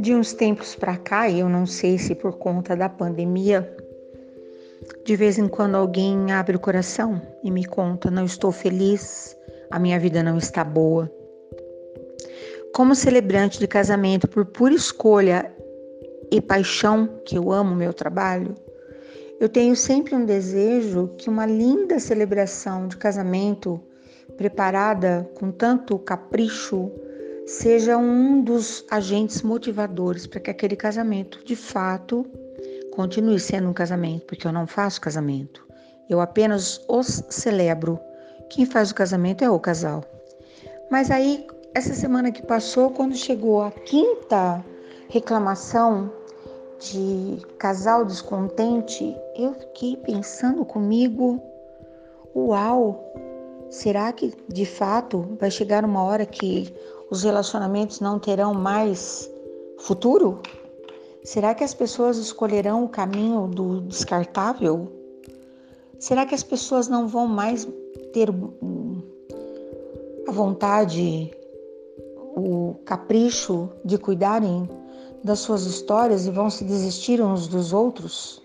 De uns tempos para cá, eu não sei se por conta da pandemia, de vez em quando alguém abre o coração e me conta: não estou feliz, a minha vida não está boa. Como celebrante de casamento por pura escolha e paixão, que eu amo meu trabalho, eu tenho sempre um desejo que uma linda celebração de casamento preparada com tanto capricho seja um dos agentes motivadores para que aquele casamento de fato continue sendo um casamento, porque eu não faço casamento. Eu apenas os celebro. Quem faz o casamento é o casal. Mas aí, essa semana que passou, quando chegou a quinta reclamação de casal descontente, eu fiquei pensando comigo: uau, será que de fato vai chegar uma hora que os relacionamentos não terão mais futuro? Será que as pessoas escolherão o caminho do descartável? Será que as pessoas não vão mais ter a vontade, o capricho de cuidarem das suas histórias e vão se desistir uns dos outros?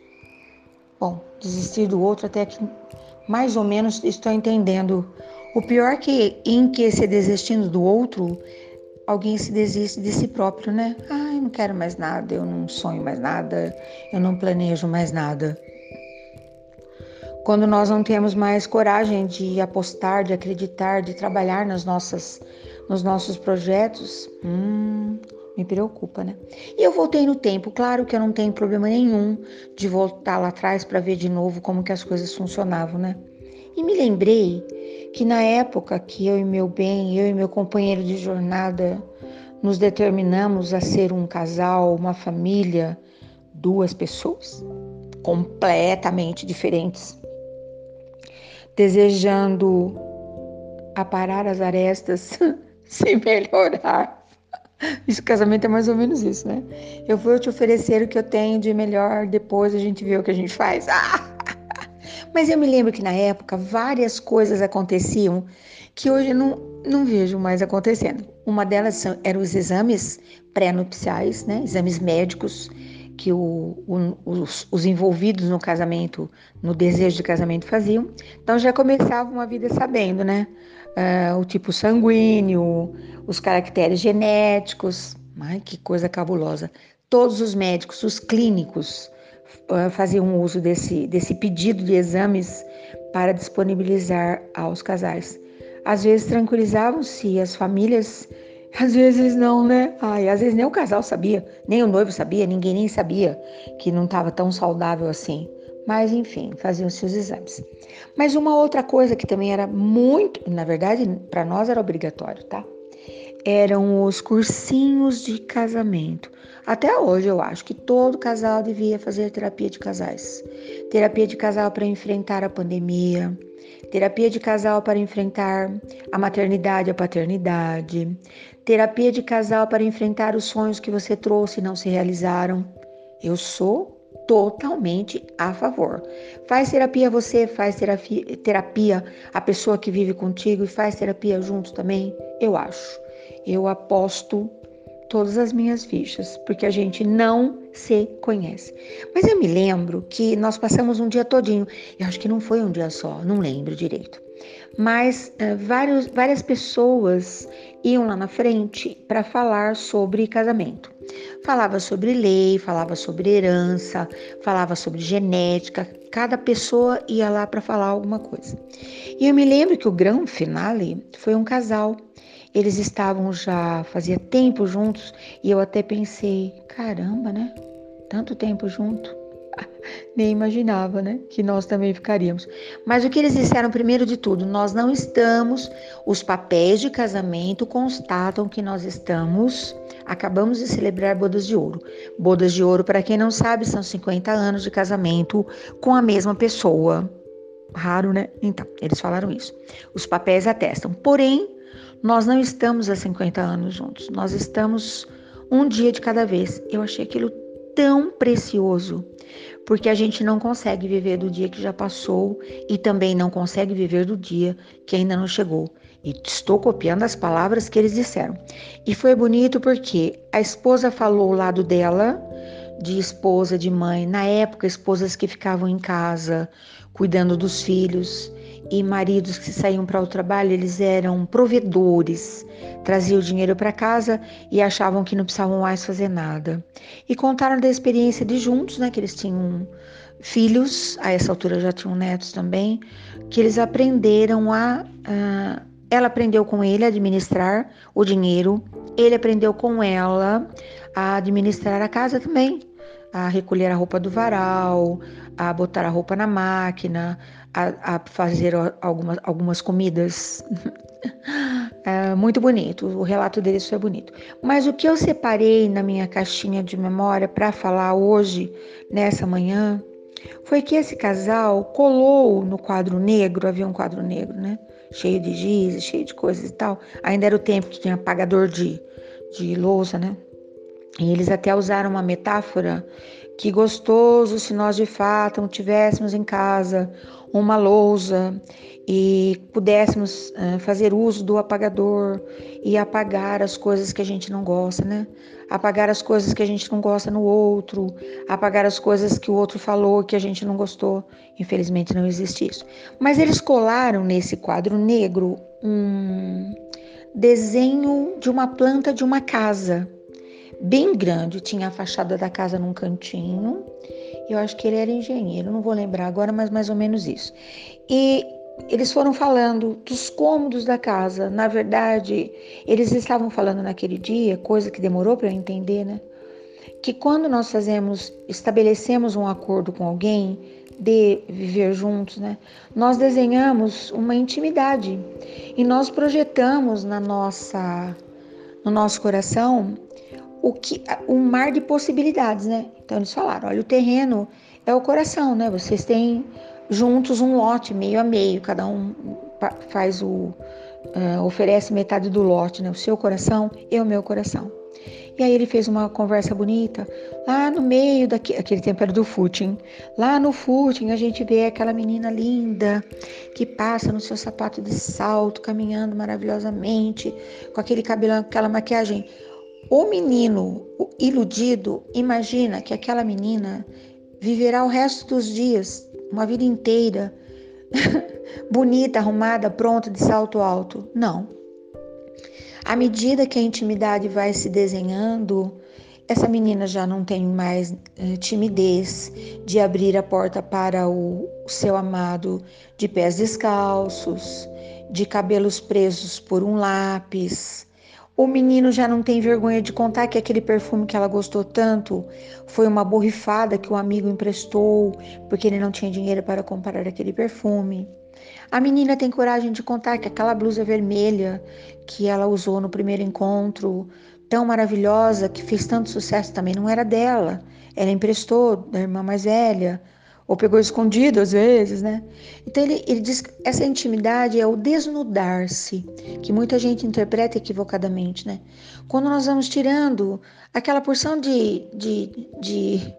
Bom, desistir do outro até que mais ou menos estou entendendo. O pior é que em que se desistindo do outro, alguém se desiste de si próprio, né? Ah, eu não quero mais nada, eu não sonho mais nada, eu não planejo mais nada. Quando nós não temos mais coragem de apostar, de acreditar, de trabalhar nas nossas, nos nossos projetos, hum, me preocupa, né? E eu voltei no tempo, claro que eu não tenho problema nenhum de voltar lá atrás para ver de novo como que as coisas funcionavam, né? E me lembrei que na época que eu e meu bem, eu e meu companheiro de jornada nos determinamos a ser um casal, uma família, duas pessoas completamente diferentes, desejando aparar as arestas, se melhorar Esse casamento é mais ou menos isso, né? Eu vou te oferecer o que eu tenho de melhor, depois a gente vê o que a gente faz. Ah! Mas eu me lembro que na época várias coisas aconteciam que hoje eu não, não vejo mais acontecendo. Uma delas são, eram os exames pré-nupciais, né? Exames médicos que o, o, os, os, envolvidos no casamento, no desejo de casamento faziam. Então já começava uma vida sabendo, né? Uh, o tipo sanguíneo, os caracteres genéticos. Ai, que coisa cabulosa. Todos os médicos, os clínicos, faziam uso desse, desse pedido de exames para disponibilizar aos casais. Às vezes tranquilizavam-se as famílias, às vezes não, né? Ai, às vezes nem o casal sabia, nem o noivo sabia, ninguém nem sabia que não estava tão saudável assim. Mas enfim, faziam-se os exames. Mas uma outra coisa que também era muito, na verdade, para nós era obrigatório, tá? eram os cursinhos de casamento. Até hoje eu acho que todo casal devia fazer terapia de casais. Terapia de casal para enfrentar a pandemia, terapia de casal para enfrentar a maternidade e a paternidade, terapia de casal para enfrentar os sonhos que você trouxe e não se realizaram. Eu sou totalmente a favor. Faz terapia você, faz terapia, terapia a pessoa que vive contigo e faz terapia junto também, eu acho eu aposto todas as minhas fichas, porque a gente não se conhece. Mas eu me lembro que nós passamos um dia todinho, eu acho que não foi um dia só, não lembro direito. Mas uh, vários, várias pessoas iam lá na frente para falar sobre casamento. Falava sobre lei, falava sobre herança, falava sobre genética. Cada pessoa ia lá para falar alguma coisa. E eu me lembro que o grande finale foi um casal eles estavam já fazia tempo juntos e eu até pensei, caramba, né? Tanto tempo junto. Nem imaginava, né? Que nós também ficaríamos. Mas o que eles disseram primeiro de tudo, nós não estamos, os papéis de casamento constatam que nós estamos, acabamos de celebrar bodas de ouro. Bodas de ouro, para quem não sabe, são 50 anos de casamento com a mesma pessoa. Raro, né? Então, eles falaram isso. Os papéis atestam. Porém, nós não estamos há 50 anos juntos, nós estamos um dia de cada vez. Eu achei aquilo tão precioso, porque a gente não consegue viver do dia que já passou e também não consegue viver do dia que ainda não chegou. E estou copiando as palavras que eles disseram. E foi bonito porque a esposa falou o lado dela, de esposa, de mãe, na época, esposas que ficavam em casa cuidando dos filhos e maridos que saíam para o trabalho, eles eram provedores, traziam o dinheiro para casa e achavam que não precisavam mais fazer nada. E contaram da experiência de juntos, né, que eles tinham filhos, a essa altura já tinham netos também, que eles aprenderam a, a ela aprendeu com ele a administrar o dinheiro, ele aprendeu com ela a administrar a casa também, a recolher a roupa do varal, a botar a roupa na máquina, a, a fazer algumas, algumas comidas. é muito bonito, o relato deles foi bonito. Mas o que eu separei na minha caixinha de memória para falar hoje, nessa manhã, foi que esse casal colou no quadro negro, havia um quadro negro, né? Cheio de giz, cheio de coisas e tal. Ainda era o tempo que tinha apagador de, de louça, né? E eles até usaram uma metáfora que gostoso se nós de fato tivéssemos em casa uma lousa e pudéssemos uh, fazer uso do apagador e apagar as coisas que a gente não gosta, né? Apagar as coisas que a gente não gosta no outro, apagar as coisas que o outro falou que a gente não gostou. Infelizmente não existe isso. Mas eles colaram nesse quadro negro um desenho de uma planta de uma casa bem grande. Tinha a fachada da casa num cantinho. Eu acho que ele era engenheiro, não vou lembrar agora, mas mais ou menos isso. E eles foram falando dos cômodos da casa. Na verdade, eles estavam falando naquele dia, coisa que demorou para eu entender, né? Que quando nós fazemos, estabelecemos um acordo com alguém de viver juntos, né? Nós desenhamos uma intimidade e nós projetamos na nossa no nosso coração o que um mar de possibilidades, né? Então eles falaram, olha, o terreno é o coração, né? Vocês têm juntos um lote meio a meio, cada um faz o uh, oferece metade do lote, né? O seu coração e o meu coração. E aí ele fez uma conversa bonita. Lá no meio daquele aquele tempo era do footing. Lá no footing a gente vê aquela menina linda que passa no seu sapato de salto, caminhando maravilhosamente, com aquele cabelo, aquela maquiagem o menino iludido imagina que aquela menina viverá o resto dos dias, uma vida inteira, bonita, arrumada, pronta, de salto alto. Não. À medida que a intimidade vai se desenhando, essa menina já não tem mais eh, timidez de abrir a porta para o seu amado de pés descalços, de cabelos presos por um lápis, o menino já não tem vergonha de contar que aquele perfume que ela gostou tanto foi uma borrifada que o amigo emprestou porque ele não tinha dinheiro para comprar aquele perfume. A menina tem coragem de contar que aquela blusa vermelha que ela usou no primeiro encontro, tão maravilhosa, que fez tanto sucesso, também não era dela. Ela emprestou da irmã mais velha ou pegou escondido às vezes, né? Então ele, ele diz que essa intimidade é o desnudar-se, que muita gente interpreta equivocadamente, né? Quando nós vamos tirando aquela porção de, de, de,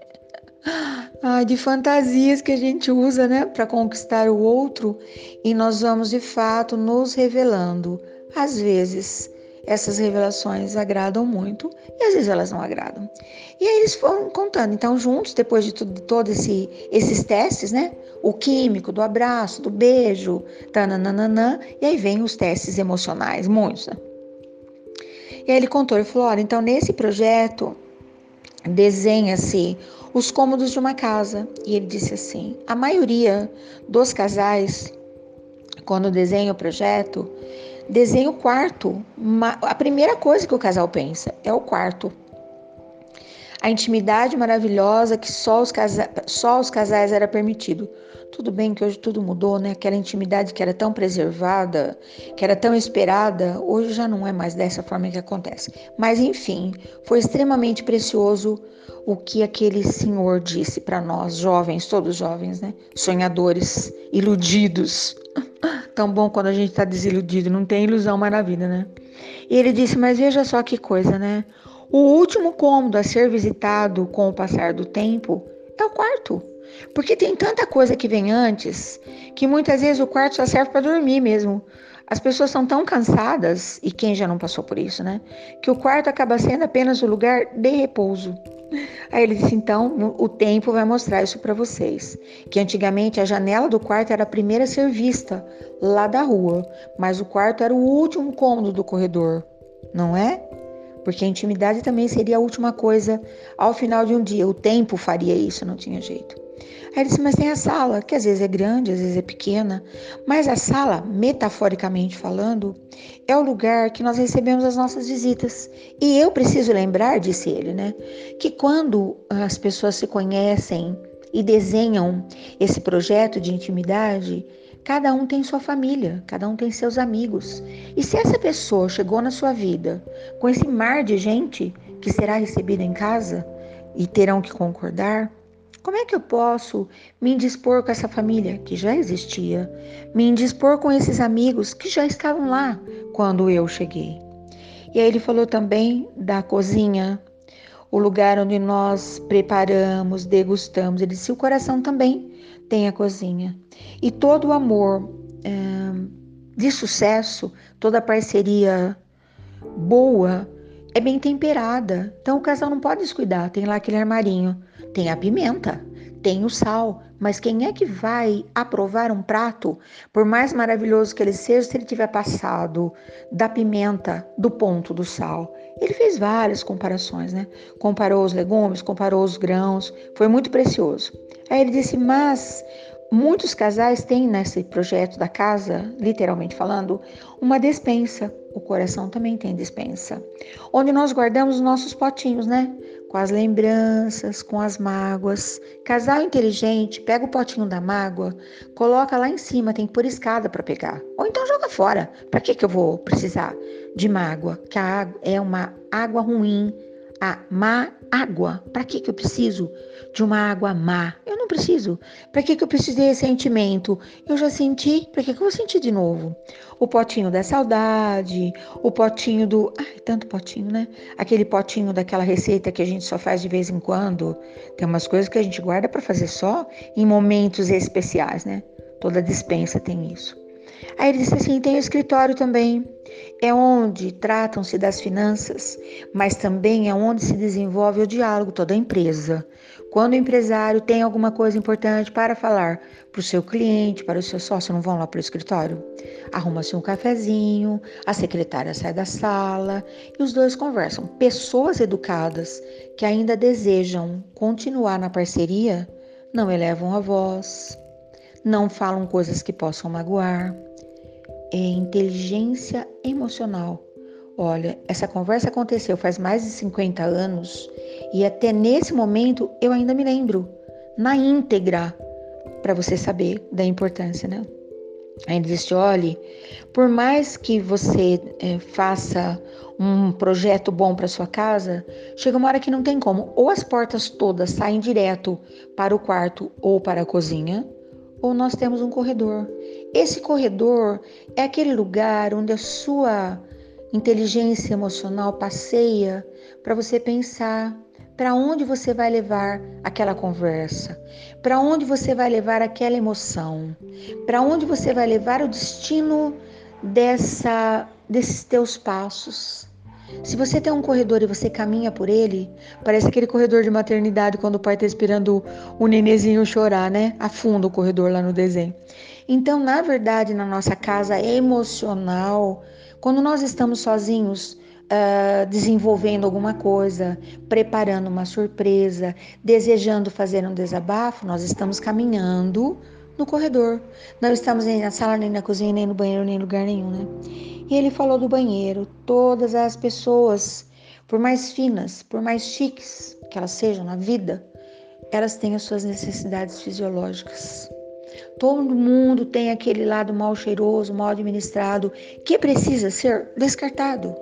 ah, de fantasias que a gente usa, né, para conquistar o outro, e nós vamos de fato nos revelando. Às vezes, essas revelações agradam muito e às vezes elas não agradam. E aí eles foram contando. Então, juntos, depois de tudo, todos esse, esses testes, né? O químico, do abraço, do beijo, tananana, e aí vem os testes emocionais, muitos, né? E aí ele contou, ele falou, olha, então nesse projeto desenha-se os cômodos de uma casa. E ele disse assim, a maioria dos casais, quando desenha o projeto, desenha o quarto. A primeira coisa que o casal pensa é o quarto. A intimidade maravilhosa que só os, casa... só os casais era permitido. Tudo bem que hoje tudo mudou, né? Aquela intimidade que era tão preservada, que era tão esperada, hoje já não é mais dessa forma que acontece. Mas enfim, foi extremamente precioso o que aquele senhor disse para nós, jovens, todos jovens, né? Sonhadores, iludidos. Tão bom quando a gente está desiludido, não tem ilusão mais na vida, né? E ele disse: Mas veja só que coisa, né? O último cômodo a ser visitado com o passar do tempo é o quarto. Porque tem tanta coisa que vem antes que muitas vezes o quarto só serve para dormir mesmo. As pessoas são tão cansadas, e quem já não passou por isso, né? Que o quarto acaba sendo apenas o lugar de repouso. Aí ele disse: então, o tempo vai mostrar isso para vocês. Que antigamente a janela do quarto era a primeira a ser vista lá da rua, mas o quarto era o último cômodo do corredor, não é? Porque a intimidade também seria a última coisa ao final de um dia. O tempo faria isso, não tinha jeito. Aí ele disse, mas tem a sala, que às vezes é grande, às vezes é pequena, mas a sala, metaforicamente falando, é o lugar que nós recebemos as nossas visitas. E eu preciso lembrar, disse ele, né, que quando as pessoas se conhecem e desenham esse projeto de intimidade, cada um tem sua família, cada um tem seus amigos. E se essa pessoa chegou na sua vida com esse mar de gente que será recebida em casa e terão que concordar, como é que eu posso me indispor com essa família que já existia, me indispor com esses amigos que já estavam lá quando eu cheguei? E aí ele falou também da cozinha, o lugar onde nós preparamos, degustamos. Ele disse: o coração também tem a cozinha. E todo o amor é, de sucesso, toda parceria boa é bem temperada. Então o casal não pode descuidar. Tem lá aquele armarinho tem a pimenta, tem o sal, mas quem é que vai aprovar um prato, por mais maravilhoso que ele seja, se ele tiver passado da pimenta do ponto do sal? Ele fez várias comparações, né? Comparou os legumes, comparou os grãos, foi muito precioso. Aí ele disse: Mas muitos casais têm nesse projeto da casa, literalmente falando, uma despensa. O coração também tem despensa, onde nós guardamos os nossos potinhos, né? Com as lembranças, com as mágoas. Casal inteligente pega o potinho da mágoa, coloca lá em cima, tem que pôr escada para pegar. Ou então joga fora. Para que, que eu vou precisar de mágoa? Que a água é uma água ruim, a má água. Para que, que eu preciso de uma água má? Eu não preciso. Para que, que eu preciso de ressentimento? Eu já senti, para que, que eu vou sentir de novo? O potinho da saudade, o potinho do. Ai, tanto potinho, né? Aquele potinho daquela receita que a gente só faz de vez em quando. Tem umas coisas que a gente guarda para fazer só em momentos especiais, né? Toda dispensa tem isso. Aí ele disse assim: tem o escritório também. É onde tratam-se das finanças, mas também é onde se desenvolve o diálogo toda a empresa. Quando o empresário tem alguma coisa importante para falar para o seu cliente, para o seu sócio, não vão lá para o escritório? Arruma-se um cafezinho, a secretária sai da sala e os dois conversam. Pessoas educadas que ainda desejam continuar na parceria não elevam a voz, não falam coisas que possam magoar. É inteligência emocional. Olha, essa conversa aconteceu faz mais de 50 anos e até nesse momento eu ainda me lembro, na íntegra, para você saber da importância, né? Ainda existe, olhe, por mais que você é, faça um projeto bom para sua casa, chega uma hora que não tem como. Ou as portas todas saem direto para o quarto ou para a cozinha, ou nós temos um corredor. Esse corredor é aquele lugar onde a sua inteligência emocional passeia para você pensar para onde você vai levar aquela conversa, para onde você vai levar aquela emoção, para onde você vai levar o destino dessa desses teus passos. Se você tem um corredor e você caminha por ele, parece aquele corredor de maternidade quando o pai está esperando o nenezinho chorar, né? Afunda o corredor lá no desenho. Então, na verdade, na nossa casa emocional, quando nós estamos sozinhos, uh, desenvolvendo alguma coisa, preparando uma surpresa, desejando fazer um desabafo, nós estamos caminhando no corredor. Não estamos nem na sala, nem na cozinha, nem no banheiro, nem em lugar nenhum, né? E ele falou do banheiro. Todas as pessoas, por mais finas, por mais chiques que elas sejam na vida, elas têm as suas necessidades fisiológicas. Todo mundo tem aquele lado mal cheiroso, mal administrado, que precisa ser descartado.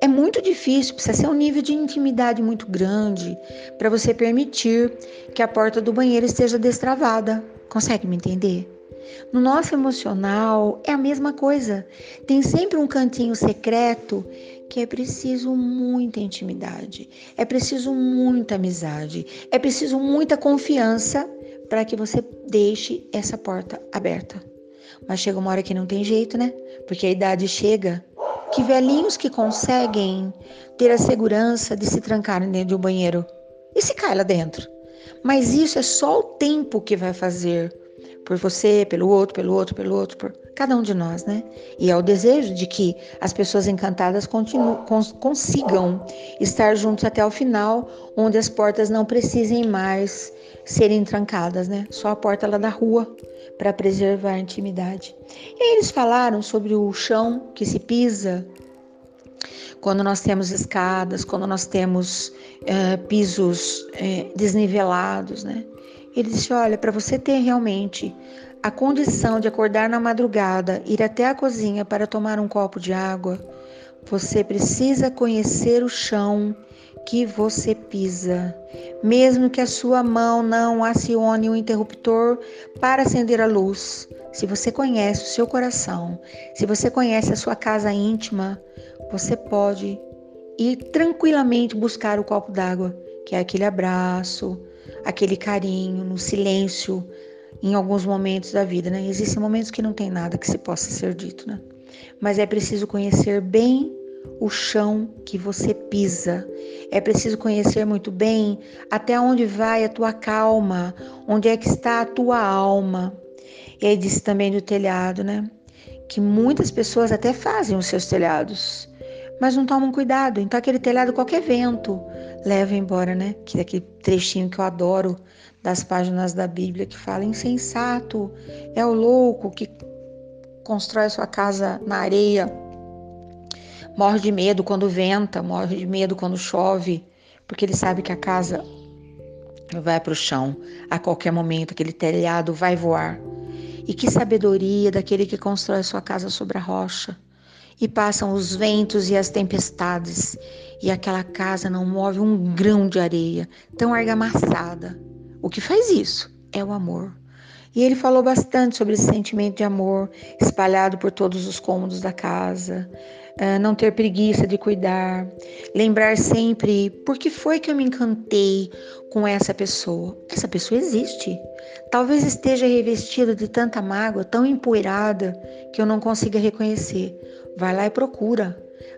É muito difícil, precisa ser um nível de intimidade muito grande para você permitir que a porta do banheiro esteja destravada. Consegue me entender? No nosso emocional é a mesma coisa. Tem sempre um cantinho secreto que é preciso muita intimidade, é preciso muita amizade, é preciso muita confiança para que você deixe essa porta aberta. Mas chega uma hora que não tem jeito, né? Porque a idade chega que velhinhos que conseguem ter a segurança de se trancarem dentro de um banheiro e se cai lá dentro. Mas isso é só o tempo que vai fazer por você, pelo outro, pelo outro, pelo outro, por cada um de nós, né? E é o desejo de que as pessoas encantadas cons consigam estar juntos até o final, onde as portas não precisem mais serem trancadas, né? Só a porta lá da rua para preservar a intimidade. E aí eles falaram sobre o chão que se pisa quando nós temos escadas, quando nós temos é, pisos é, desnivelados, né? Ele disse: olha, para você ter realmente a condição de acordar na madrugada, ir até a cozinha para tomar um copo de água, você precisa conhecer o chão que você pisa. Mesmo que a sua mão não acione o interruptor para acender a luz, se você conhece o seu coração, se você conhece a sua casa íntima, você pode ir tranquilamente buscar o copo d'água, que é aquele abraço, aquele carinho, no silêncio, em alguns momentos da vida, né? Existem momentos que não tem nada que se possa ser dito, né? Mas é preciso conhecer bem o chão que você pisa. É preciso conhecer muito bem até onde vai a tua calma, onde é que está a tua alma. E aí disse também do telhado, né? Que muitas pessoas até fazem os seus telhados, mas não tomam cuidado. Então aquele telhado, qualquer vento, leva embora, né? Que é aquele trechinho que eu adoro das páginas da Bíblia que fala insensato, é o louco que constrói sua casa na areia morre de medo quando venta, morre de medo quando chove, porque ele sabe que a casa vai para o chão a qualquer momento, aquele telhado vai voar. E que sabedoria daquele que constrói sua casa sobre a rocha. E passam os ventos e as tempestades, e aquela casa não move um grão de areia, tão argamassada. O que faz isso é o amor. E ele falou bastante sobre esse sentimento de amor espalhado por todos os cômodos da casa, não ter preguiça de cuidar, lembrar sempre por que foi que eu me encantei com essa pessoa. Essa pessoa existe. Talvez esteja revestida de tanta mágoa, tão empoeirada, que eu não consiga reconhecer. Vai lá e procura.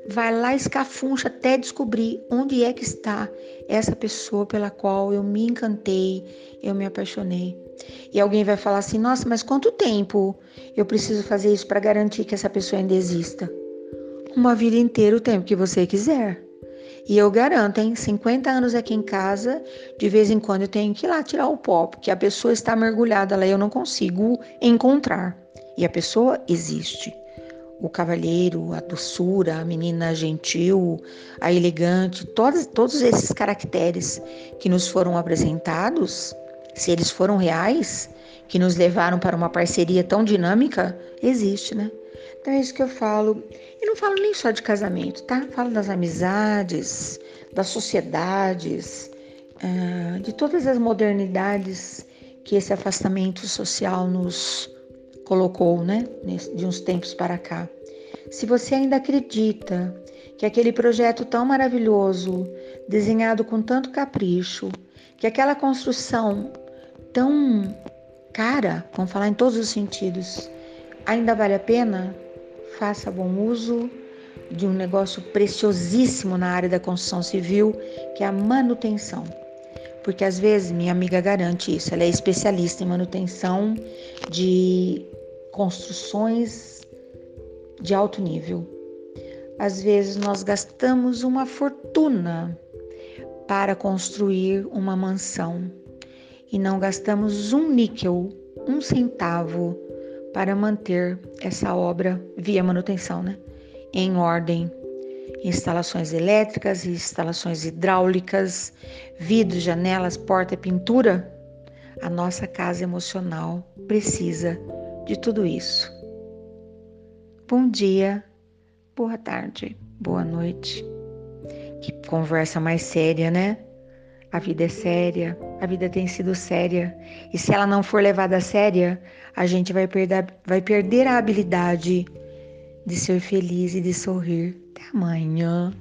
Vai lá escafuncha até descobrir onde é que está essa pessoa pela qual eu me encantei, eu me apaixonei. E alguém vai falar assim: nossa, mas quanto tempo eu preciso fazer isso para garantir que essa pessoa ainda exista? Uma vida inteira o tempo que você quiser. E eu garanto, hein? 50 anos aqui em casa, de vez em quando eu tenho que ir lá tirar o pó, porque a pessoa está mergulhada lá e eu não consigo encontrar. E a pessoa existe. O cavalheiro, a doçura, a menina gentil, a elegante, todos, todos esses caracteres que nos foram apresentados, se eles foram reais, que nos levaram para uma parceria tão dinâmica, existe, né? Então é isso que eu falo. E não falo nem só de casamento, tá? Falo das amizades, das sociedades, uh, de todas as modernidades que esse afastamento social nos colocou, né? De uns tempos para cá. Se você ainda acredita que aquele projeto tão maravilhoso, desenhado com tanto capricho, que aquela construção tão cara, vamos falar em todos os sentidos, ainda vale a pena, faça bom uso de um negócio preciosíssimo na área da construção civil, que é a manutenção. Porque às vezes minha amiga garante isso, ela é especialista em manutenção de construções de alto nível. Às vezes nós gastamos uma fortuna para construir uma mansão e não gastamos um níquel, um centavo para manter essa obra via manutenção, né? Em ordem. Instalações elétricas, instalações hidráulicas, vidros, janelas, porta, pintura. A nossa casa emocional precisa de tudo isso. Bom dia, boa tarde, boa noite. Que conversa mais séria, né? A vida é séria, a vida tem sido séria. E se ela não for levada a séria, a gente vai perder, vai perder a habilidade de ser feliz e de sorrir. Até amanhã.